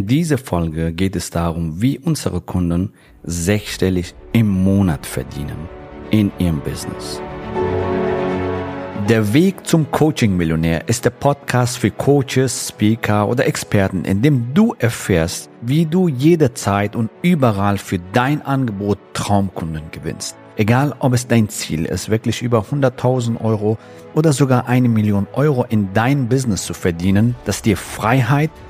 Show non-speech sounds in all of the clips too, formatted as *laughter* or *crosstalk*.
In dieser Folge geht es darum, wie unsere Kunden sechsstellig im Monat verdienen in ihrem Business. Der Weg zum Coaching-Millionär ist der Podcast für Coaches, Speaker oder Experten, in dem du erfährst, wie du jederzeit und überall für dein Angebot Traumkunden gewinnst. Egal, ob es dein Ziel ist, wirklich über 100.000 Euro oder sogar eine Million Euro in dein Business zu verdienen, das dir Freiheit,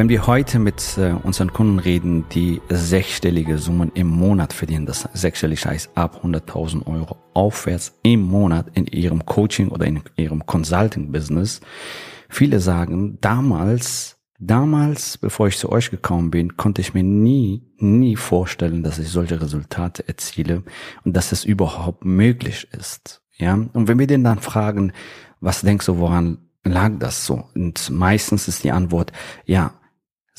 Wenn wir heute mit äh, unseren Kunden reden, die sechsstellige Summen im Monat verdienen, das sechsstellig heißt ab 100.000 Euro aufwärts im Monat in ihrem Coaching oder in ihrem Consulting-Business. Viele sagen, damals, damals, bevor ich zu euch gekommen bin, konnte ich mir nie, nie vorstellen, dass ich solche Resultate erziele und dass es überhaupt möglich ist. Ja, und wenn wir den dann fragen, was denkst du, woran lag das so? Und meistens ist die Antwort, ja,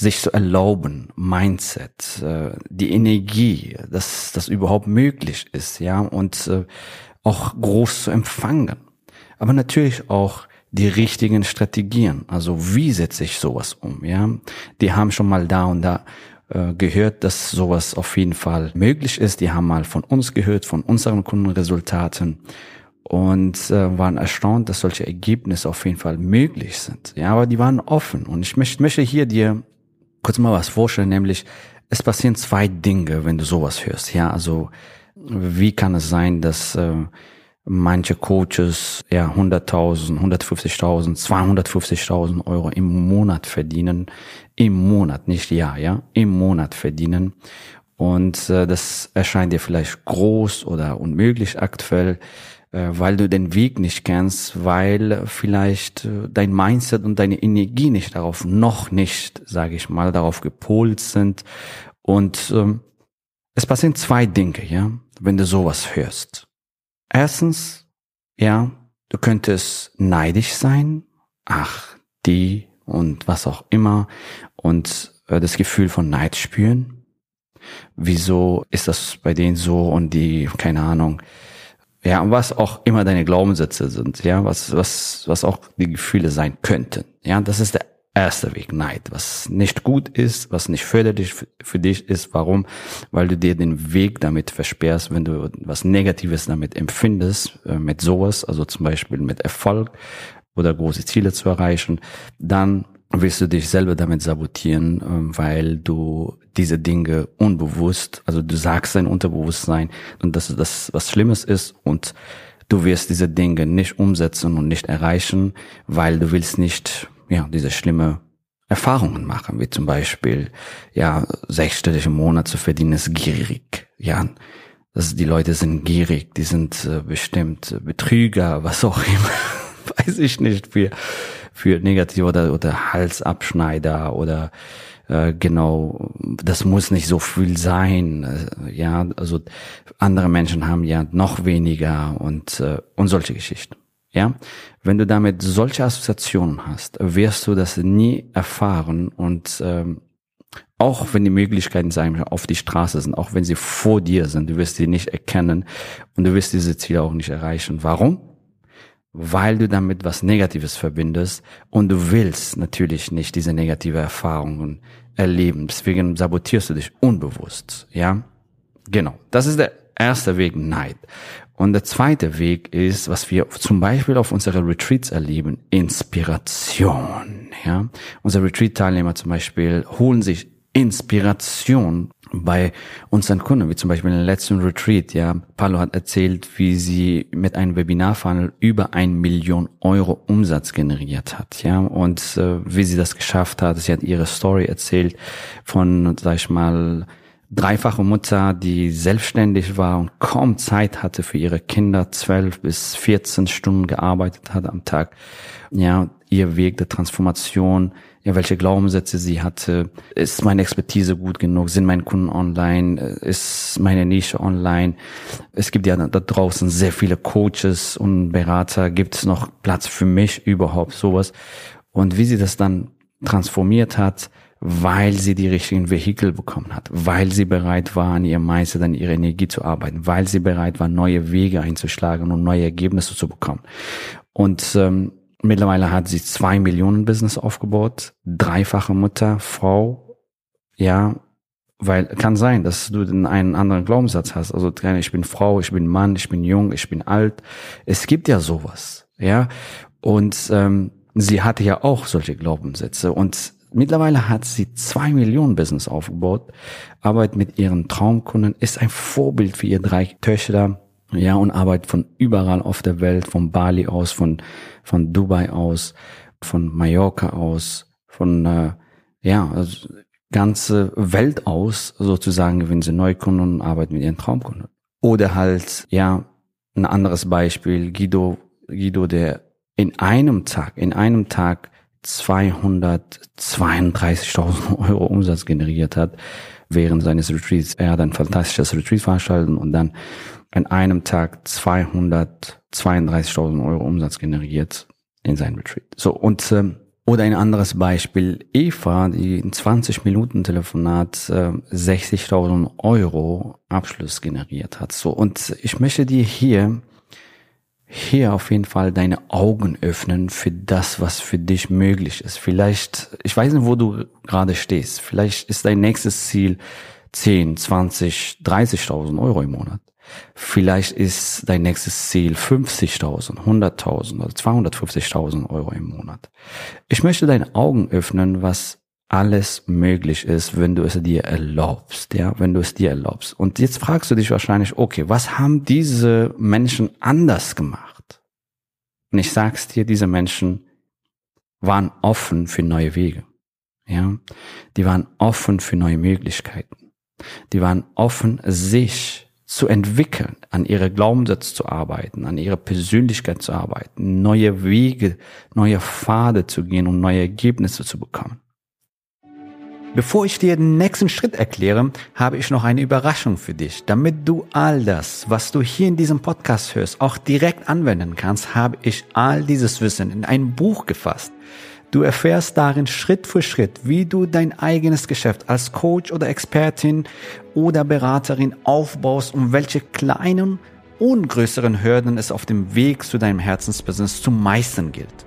sich zu erlauben, Mindset, äh, die Energie, dass das überhaupt möglich ist, ja, und äh, auch groß zu empfangen. Aber natürlich auch die richtigen Strategien. Also wie setze ich sowas um, ja? Die haben schon mal da und da äh, gehört, dass sowas auf jeden Fall möglich ist. Die haben mal von uns gehört, von unseren Kundenresultaten und äh, waren erstaunt, dass solche Ergebnisse auf jeden Fall möglich sind. Ja, aber die waren offen. Und ich möchte, möchte hier dir kurz mal was vorstellen, nämlich es passieren zwei Dinge, wenn du sowas hörst. Ja, also wie kann es sein, dass äh, manche Coaches ja 100.000, 150.000, 250.000 Euro im Monat verdienen, im Monat, nicht Jahr, ja, im Monat verdienen. Und äh, das erscheint dir vielleicht groß oder unmöglich aktuell weil du den Weg nicht kennst, weil vielleicht äh, dein Mindset und deine Energie nicht darauf, noch nicht, sage ich mal, darauf gepolt sind. Und ähm, es passieren zwei Dinge, ja, wenn du sowas hörst. Erstens, ja, du könntest neidisch sein, ach, die und was auch immer und äh, das Gefühl von Neid spüren. Wieso ist das bei denen so und die, keine Ahnung, ja, und was auch immer deine Glaubenssätze sind, ja, was, was, was auch die Gefühle sein könnten. Ja, das ist der erste Weg, Neid, was nicht gut ist, was nicht förderlich für dich ist. Warum? Weil du dir den Weg damit versperrst, wenn du was Negatives damit empfindest, äh, mit sowas, also zum Beispiel mit Erfolg oder große Ziele zu erreichen, dann willst du dich selber damit sabotieren, ähm, weil du diese Dinge unbewusst, also du sagst dein Unterbewusstsein und dass das was Schlimmes ist und du wirst diese Dinge nicht umsetzen und nicht erreichen, weil du willst nicht, ja, diese schlimme Erfahrungen machen, wie zum Beispiel, ja, sechsstellige Monat zu verdienen ist gierig, ja. Das, die Leute sind gierig, die sind äh, bestimmt Betrüger, was auch immer, *laughs* weiß ich nicht, für für negativ oder, oder Halsabschneider oder äh, genau, das muss nicht so viel sein. Äh, ja, also andere Menschen haben ja noch weniger und, äh, und solche Geschichten. Ja, wenn du damit solche Assoziationen hast, wirst du das nie erfahren und ähm, auch wenn die Möglichkeiten sagen wir, auf die Straße sind, auch wenn sie vor dir sind, du wirst sie nicht erkennen und du wirst diese Ziele auch nicht erreichen. Warum? Weil du damit was Negatives verbindest und du willst natürlich nicht diese negative Erfahrungen erleben. Deswegen sabotierst du dich unbewusst, ja? Genau. Das ist der erste Weg, Neid. Und der zweite Weg ist, was wir zum Beispiel auf unsere Retreats erleben, Inspiration, ja? Unsere Retreat-Teilnehmer zum Beispiel holen sich Inspiration bei unseren Kunden, wie zum Beispiel in den letzten Retreat, ja, Palo hat erzählt, wie sie mit einem Webinarfunnel über ein Million Euro Umsatz generiert hat, ja, und äh, wie sie das geschafft hat. Sie hat ihre Story erzählt von, sag ich mal, dreifache Mutter, die selbstständig war und kaum Zeit hatte für ihre Kinder, zwölf bis 14 Stunden gearbeitet hat am Tag. Ja, ihr Weg der Transformation, ja, welche Glaubenssätze sie hatte, ist meine Expertise gut genug, sind meine Kunden online, ist meine Nische online. Es gibt ja da draußen sehr viele Coaches und Berater, gibt es noch Platz für mich überhaupt sowas? Und wie sie das dann transformiert hat, weil sie die richtigen Vehikel bekommen hat, weil sie bereit war, an ihrem Mindset, an ihrer Energie zu arbeiten, weil sie bereit war, neue Wege einzuschlagen und neue Ergebnisse zu bekommen. Und ähm, mittlerweile hat sie zwei Millionen Business aufgebaut, dreifache Mutter, Frau, ja, weil kann sein, dass du einen anderen Glaubenssatz hast. Also ich bin Frau, ich bin Mann, ich bin jung, ich bin alt. Es gibt ja sowas, ja. Und ähm, sie hatte ja auch solche Glaubenssätze und Mittlerweile hat sie zwei Millionen Business aufgebaut, arbeitet mit ihren Traumkunden, ist ein Vorbild für ihre drei Töchter, ja, und arbeitet von überall auf der Welt, von Bali aus, von, von Dubai aus, von Mallorca aus, von, äh, ja, also ganze Welt aus, sozusagen, gewinnen sie Neukunden und arbeiten mit ihren Traumkunden. Oder halt, ja, ein anderes Beispiel, Guido, Guido, der in einem Tag, in einem Tag 232.000 *laughs* Euro Umsatz generiert hat während seines Retreats. Er hat ein fantastisches Retreat veranstaltet und dann an einem Tag 232.000 Euro Umsatz generiert in seinem Retreat. So, und ähm, oder ein anderes Beispiel, Eva, die in 20 Minuten Telefonat äh, 60.000 Euro Abschluss generiert hat. So, und ich möchte dir hier hier auf jeden Fall deine Augen öffnen für das, was für dich möglich ist. Vielleicht, ich weiß nicht, wo du gerade stehst. Vielleicht ist dein nächstes Ziel 10, 20, 30.000 Euro im Monat. Vielleicht ist dein nächstes Ziel 50.000, 100.000 oder 250.000 Euro im Monat. Ich möchte deine Augen öffnen, was alles möglich ist, wenn du es dir erlaubst, ja, wenn du es dir erlaubst. Und jetzt fragst du dich wahrscheinlich, okay, was haben diese Menschen anders gemacht? Und ich sag's dir, diese Menschen waren offen für neue Wege, ja. Die waren offen für neue Möglichkeiten. Die waren offen, sich zu entwickeln, an ihre Glaubenssätze zu arbeiten, an ihre Persönlichkeit zu arbeiten, neue Wege, neue Pfade zu gehen, um neue Ergebnisse zu bekommen. Bevor ich dir den nächsten Schritt erkläre, habe ich noch eine Überraschung für dich. Damit du all das, was du hier in diesem Podcast hörst, auch direkt anwenden kannst, habe ich all dieses Wissen in ein Buch gefasst. Du erfährst darin Schritt für Schritt, wie du dein eigenes Geschäft als Coach oder Expertin oder Beraterin aufbaust und welche kleinen und größeren Hürden es auf dem Weg zu deinem Herzensbusiness zu meistern gilt.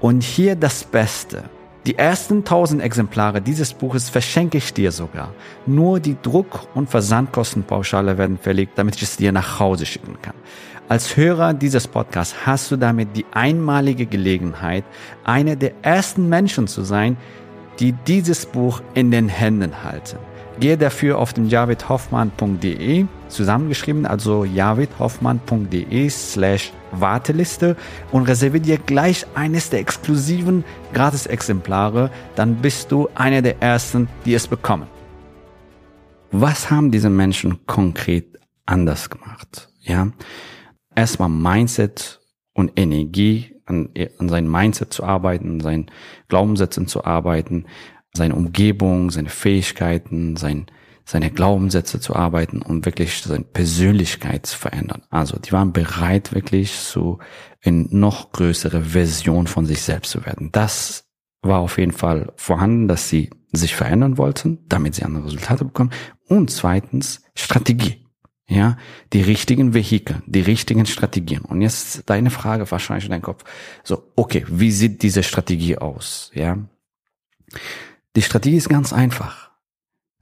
Und hier das Beste. Die ersten 1000 Exemplare dieses Buches verschenke ich dir sogar. Nur die Druck- und Versandkostenpauschale werden verlegt, damit ich es dir nach Hause schicken kann. Als Hörer dieses Podcasts hast du damit die einmalige Gelegenheit, einer der ersten Menschen zu sein, die dieses Buch in den Händen halten. Gehe dafür auf den javidhoffmann.de zusammengeschrieben, also javidhoffmann.de slash Warteliste und reserviere dir gleich eines der exklusiven Gratis-Exemplare, dann bist du einer der ersten, die es bekommen. Was haben diese Menschen konkret anders gemacht? Ja, erstmal Mindset und Energie an, an sein Mindset zu arbeiten, an seinen Glaubenssätzen zu arbeiten, seine Umgebung, seine Fähigkeiten, sein, seine Glaubenssätze zu arbeiten, um wirklich seine Persönlichkeit zu verändern. Also die waren bereit, wirklich so in noch größere Version von sich selbst zu werden. Das war auf jeden Fall vorhanden, dass sie sich verändern wollten, damit sie andere Resultate bekommen. Und zweitens Strategie. Ja, die richtigen Vehikel, die richtigen Strategien. Und jetzt deine Frage wahrscheinlich in deinem Kopf. So, okay, wie sieht diese Strategie aus? Ja. Die Strategie ist ganz einfach.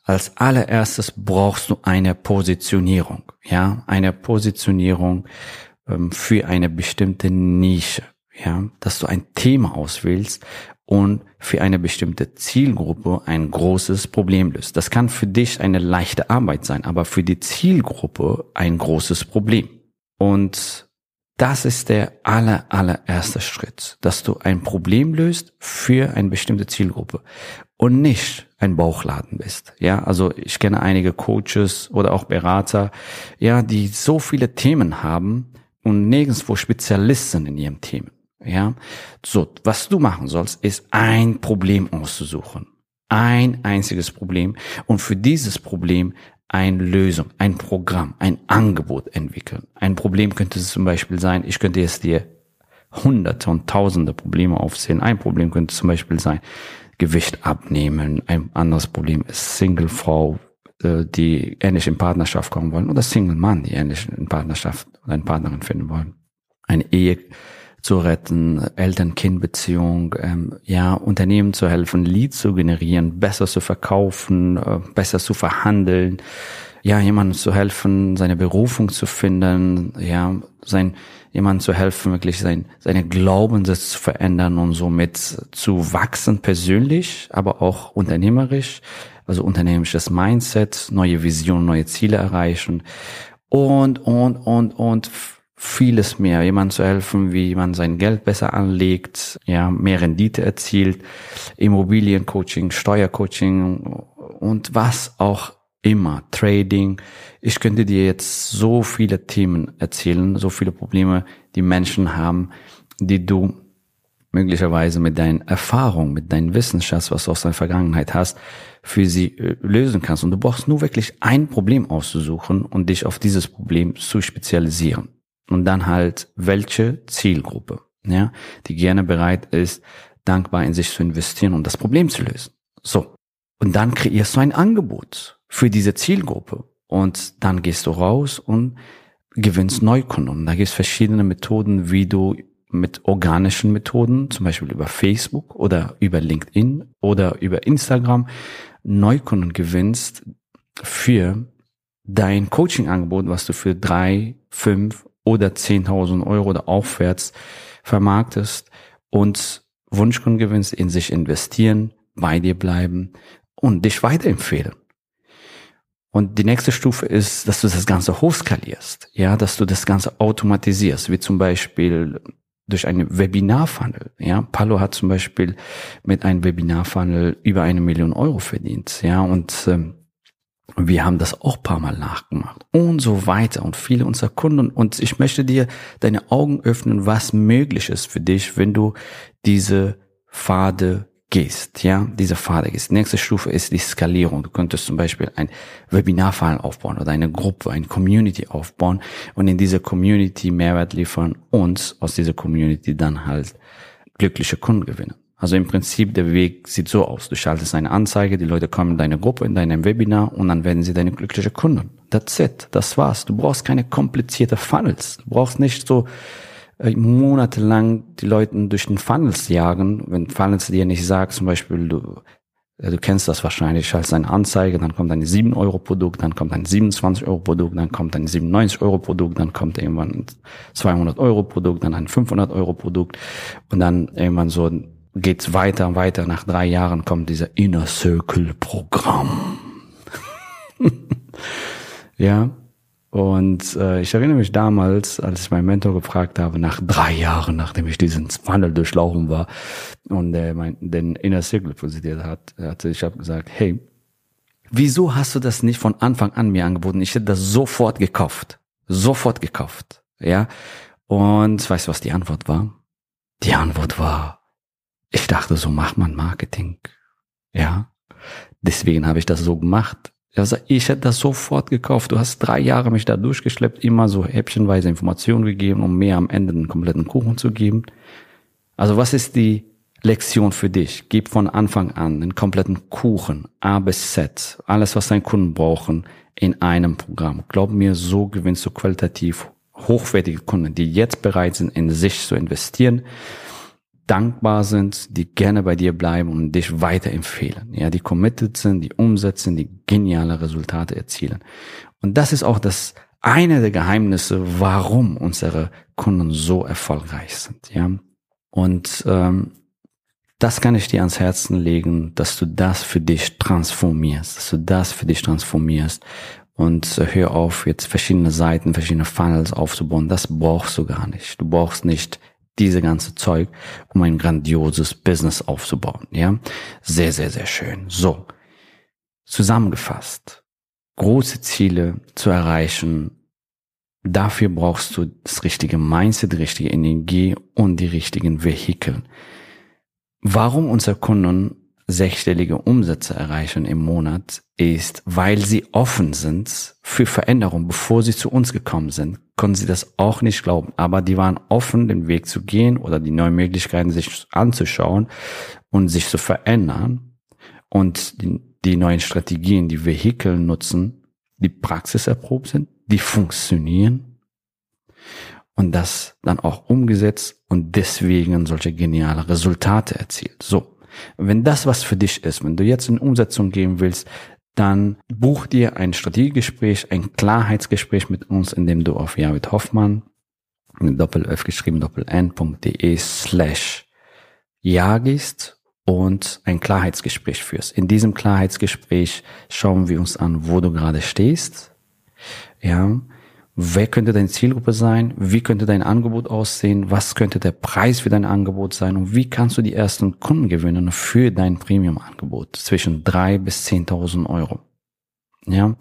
Als allererstes brauchst du eine Positionierung, ja, eine Positionierung ähm, für eine bestimmte Nische, ja, dass du ein Thema auswählst und für eine bestimmte Zielgruppe ein großes Problem löst. Das kann für dich eine leichte Arbeit sein, aber für die Zielgruppe ein großes Problem. Und das ist der aller, allererste Schritt, dass du ein Problem löst für eine bestimmte Zielgruppe und nicht ein Bauchladen bist. Ja, also ich kenne einige Coaches oder auch Berater, ja, die so viele Themen haben und nirgendwo Spezialisten in ihrem Themen. Ja, so, was du machen sollst, ist ein Problem auszusuchen. Ein einziges Problem und für dieses Problem eine Lösung, ein Programm, ein Angebot entwickeln. Ein Problem könnte es zum Beispiel sein, ich könnte jetzt dir hunderte und tausende Probleme aufzählen. Ein Problem könnte zum Beispiel sein, Gewicht abnehmen. Ein anderes Problem ist Single-Frau, äh, die ähnlich in Partnerschaft kommen wollen oder Single-Mann, die ähnlich in Partnerschaft oder eine Partnerin finden wollen. Eine Ehe zu retten, Eltern-Kind-Beziehung, ähm, ja, Unternehmen zu helfen, Lead zu generieren, besser zu verkaufen, äh, besser zu verhandeln, ja, jemandem zu helfen, seine Berufung zu finden, ja, sein, jemandem zu helfen, wirklich sein, seine Glaubenssätze zu verändern und somit zu wachsen persönlich, aber auch unternehmerisch, also unternehmerisches Mindset, neue Visionen, neue Ziele erreichen und, und, und, und vieles mehr, jemand zu helfen, wie man sein Geld besser anlegt, ja, mehr Rendite erzielt, Immobiliencoaching, Steuercoaching und was auch immer, Trading. Ich könnte dir jetzt so viele Themen erzählen, so viele Probleme, die Menschen haben, die du möglicherweise mit deinen Erfahrungen, mit deinem Wissensschatz, was du aus deiner Vergangenheit hast, für sie äh, lösen kannst. Und du brauchst nur wirklich ein Problem auszusuchen und dich auf dieses Problem zu spezialisieren. Und dann halt, welche Zielgruppe, ja, die gerne bereit ist, dankbar in sich zu investieren und das Problem zu lösen. So. Und dann kreierst du ein Angebot für diese Zielgruppe. Und dann gehst du raus und gewinnst Neukunden. Und da gibt es verschiedene Methoden, wie du mit organischen Methoden, zum Beispiel über Facebook oder über LinkedIn oder über Instagram, Neukunden gewinnst für dein Coaching-Angebot, was du für drei, fünf oder 10.000 Euro oder aufwärts vermarktest und Wunschkunden gewinnst, in sich investieren, bei dir bleiben und dich weiterempfehlen. Und die nächste Stufe ist, dass du das Ganze hochskalierst, ja, dass du das Ganze automatisierst, wie zum Beispiel durch einen Webinar-Funnel. Ja, Palo hat zum Beispiel mit einem Webinar-Funnel über eine Million Euro verdient. Ja, und ähm, wir haben das auch paar Mal nachgemacht und so weiter und viele unserer Kunden. Und ich möchte dir deine Augen öffnen, was möglich ist für dich, wenn du diese Pfade gehst, ja, diese Pfade gehst. Nächste Stufe ist die Skalierung. Du könntest zum Beispiel ein Webinarfall aufbauen oder eine Gruppe, eine Community aufbauen und in dieser Community Mehrwert liefern und aus dieser Community dann halt glückliche Kunden gewinnen. Also im Prinzip der Weg sieht so aus. Du schaltest eine Anzeige, die Leute kommen in deine Gruppe, in deinem Webinar und dann werden sie deine glückliche Kunden. That's it. Das war's. Du brauchst keine komplizierte Funnels. Du brauchst nicht so äh, monatelang die Leute durch den Funnels jagen, wenn Funnels dir nicht sagt, zum Beispiel, du, äh, du kennst das wahrscheinlich, als eine Anzeige, dann kommt ein 7 Euro Produkt, dann kommt ein 27 Euro Produkt, dann kommt ein 97 Euro Produkt, dann kommt irgendwann ein 200 Euro Produkt, dann ein 500 Euro Produkt und dann irgendwann so geht's weiter und weiter. Nach drei Jahren kommt dieser Inner Circle Programm. *laughs* ja, und äh, ich erinnere mich damals, als ich meinen Mentor gefragt habe, nach drei Jahren, nachdem ich diesen Wandel durchlaufen war und er mein, den Inner Circle präsentiert hat, hatte ich habe gesagt, hey, wieso hast du das nicht von Anfang an mir angeboten? Ich hätte das sofort gekauft. Sofort gekauft. Ja. Und weißt du, was die Antwort war? Die Antwort war, ich dachte, so macht man Marketing. Ja. Deswegen habe ich das so gemacht. Also ich hätte das sofort gekauft. Du hast drei Jahre mich da durchgeschleppt, immer so häppchenweise Informationen gegeben, um mir am Ende einen kompletten Kuchen zu geben. Also was ist die Lektion für dich? Gib von Anfang an einen kompletten Kuchen, A bis Z, alles, was deine Kunden brauchen, in einem Programm. Glaub mir, so gewinnst du qualitativ hochwertige Kunden, die jetzt bereit sind, in sich zu investieren dankbar sind, die gerne bei dir bleiben und dich weiterempfehlen. Ja, die committed sind, die umsetzen, die geniale Resultate erzielen. Und das ist auch das eine der Geheimnisse, warum unsere Kunden so erfolgreich sind. Ja, und ähm, das kann ich dir ans Herzen legen, dass du das für dich transformierst, dass du das für dich transformierst und äh, hör auf, jetzt verschiedene Seiten, verschiedene Funnels aufzubauen. Das brauchst du gar nicht. Du brauchst nicht diese ganze Zeug, um ein grandioses Business aufzubauen. Ja, sehr, sehr, sehr schön. So, zusammengefasst, große Ziele zu erreichen Dafür brauchst du das richtige Mindset, die richtige Energie und die richtigen Vehikel. Warum unsere Kunden sechsstellige Umsätze erreichen im Monat, ist, weil sie offen sind für Veränderung. Bevor sie zu uns gekommen sind, konnten sie das auch nicht glauben. Aber die waren offen, den Weg zu gehen oder die neuen Möglichkeiten sich anzuschauen und sich zu verändern und die, die neuen Strategien, die Vehikel nutzen, die praxiserprobt sind, die funktionieren und das dann auch umgesetzt und deswegen solche geniale Resultate erzielt. So. Wenn das was für dich ist, wenn du jetzt in Umsetzung gehen willst, dann buch dir ein Strategiegespräch, ein Klarheitsgespräch mit uns, indem du auf Javid Hoffmann, doppel F geschrieben, doppel n.de slash ja gehst und ein Klarheitsgespräch führst. In diesem Klarheitsgespräch schauen wir uns an, wo du gerade stehst. Ja, Wer könnte deine Zielgruppe sein? Wie könnte dein Angebot aussehen? Was könnte der Preis für dein Angebot sein? Und wie kannst du die ersten Kunden gewinnen für dein Premium-Angebot zwischen drei bis zehntausend Euro? Ja.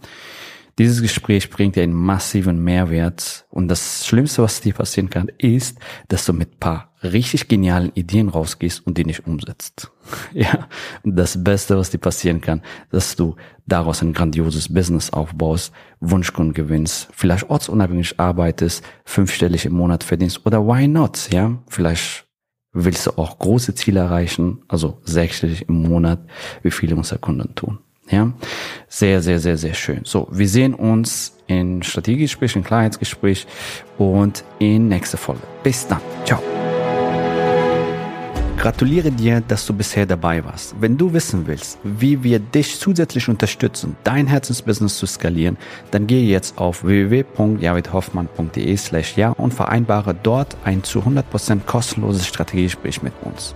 Dieses Gespräch bringt dir einen massiven Mehrwert. Und das Schlimmste, was dir passieren kann, ist, dass du mit paar richtig genialen Ideen rausgehst und die nicht umsetzt. *laughs* Ja. Das Beste, was dir passieren kann, dass du daraus ein grandioses Business aufbaust, Wunschkunden gewinnst, vielleicht ortsunabhängig arbeitest, fünfstellig im Monat verdienst oder why not? Ja. Vielleicht willst du auch große Ziele erreichen, also sechsstellig im Monat, wie viele unserer Kunden tun. Ja, sehr, sehr, sehr, sehr schön. So, wir sehen uns in Strategiegespräch, in Klarheitsgespräch und in nächster Folge. Bis dann. Ciao. Gratuliere dir, dass du bisher dabei warst. Wenn du wissen willst, wie wir dich zusätzlich unterstützen, dein Herzensbusiness zu skalieren, dann gehe jetzt auf www.javidhoffmann.de slash ja und vereinbare dort ein zu 100% kostenloses Strategiegespräch mit uns.